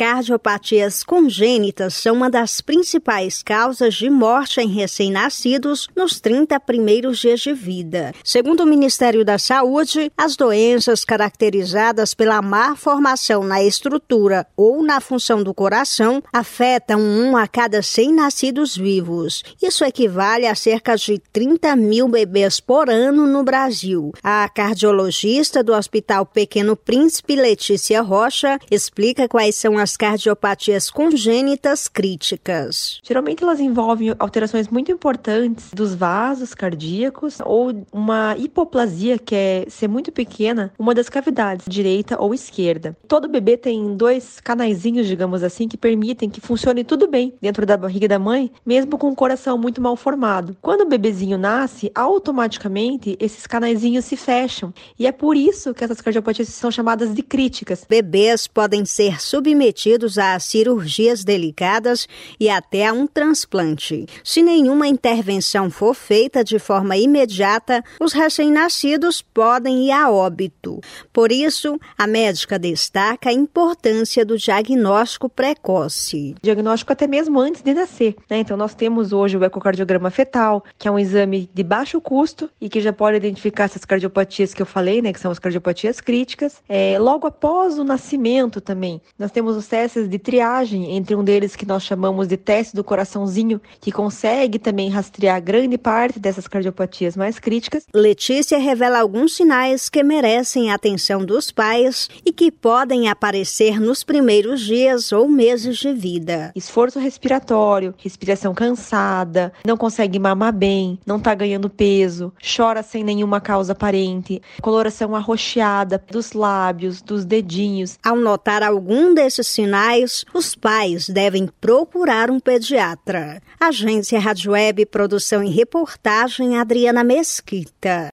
cardiopatias congênitas são uma das principais causas de morte em recém-nascidos nos 30 primeiros dias de vida. Segundo o Ministério da Saúde, as doenças caracterizadas pela má formação na estrutura ou na função do coração afetam um a cada 100 nascidos vivos. Isso equivale a cerca de 30 mil bebês por ano no Brasil. A cardiologista do Hospital Pequeno Príncipe, Letícia Rocha, explica quais são as cardiopatias congênitas críticas. Geralmente elas envolvem alterações muito importantes dos vasos cardíacos ou uma hipoplasia, que é ser muito pequena, uma das cavidades, direita ou esquerda. Todo bebê tem dois canaizinhos, digamos assim, que permitem que funcione tudo bem dentro da barriga da mãe, mesmo com o coração muito mal formado. Quando o bebezinho nasce, automaticamente esses canaizinhos se fecham e é por isso que essas cardiopatias são chamadas de críticas. Bebês podem ser submetidos a cirurgias delicadas e até a um transplante. Se nenhuma intervenção for feita de forma imediata, os recém-nascidos podem ir a óbito. Por isso, a médica destaca a importância do diagnóstico precoce. Diagnóstico até mesmo antes de nascer. Né? Então, nós temos hoje o ecocardiograma fetal, que é um exame de baixo custo e que já pode identificar essas cardiopatias que eu falei, né, que são as cardiopatias críticas. É, logo após o nascimento também, nós temos os testes de triagem, entre um deles que nós chamamos de teste do coraçãozinho, que consegue também rastrear grande parte dessas cardiopatias mais críticas. Letícia revela alguns sinais que merecem a atenção dos pais e que podem aparecer nos primeiros dias ou meses de vida. Esforço respiratório, respiração cansada, não consegue mamar bem, não está ganhando peso, chora sem nenhuma causa aparente, coloração arroxeada dos lábios, dos dedinhos. Ao notar algum desses sinais, os pais devem procurar um pediatra. Agência Rádio Web, produção e reportagem Adriana Mesquita.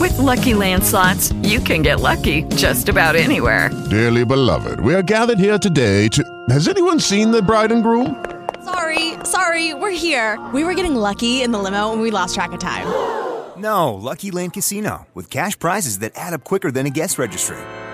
With lucky landslots, you can get lucky just about anywhere. Dearly beloved, we are gathered here today to. Has anyone seen the bride and groom? Sorry, sorry, we're here. We were getting lucky in the limo and we lost track of time. No, Lucky Land Casino, with cash prizes that add up quicker than a guest registry.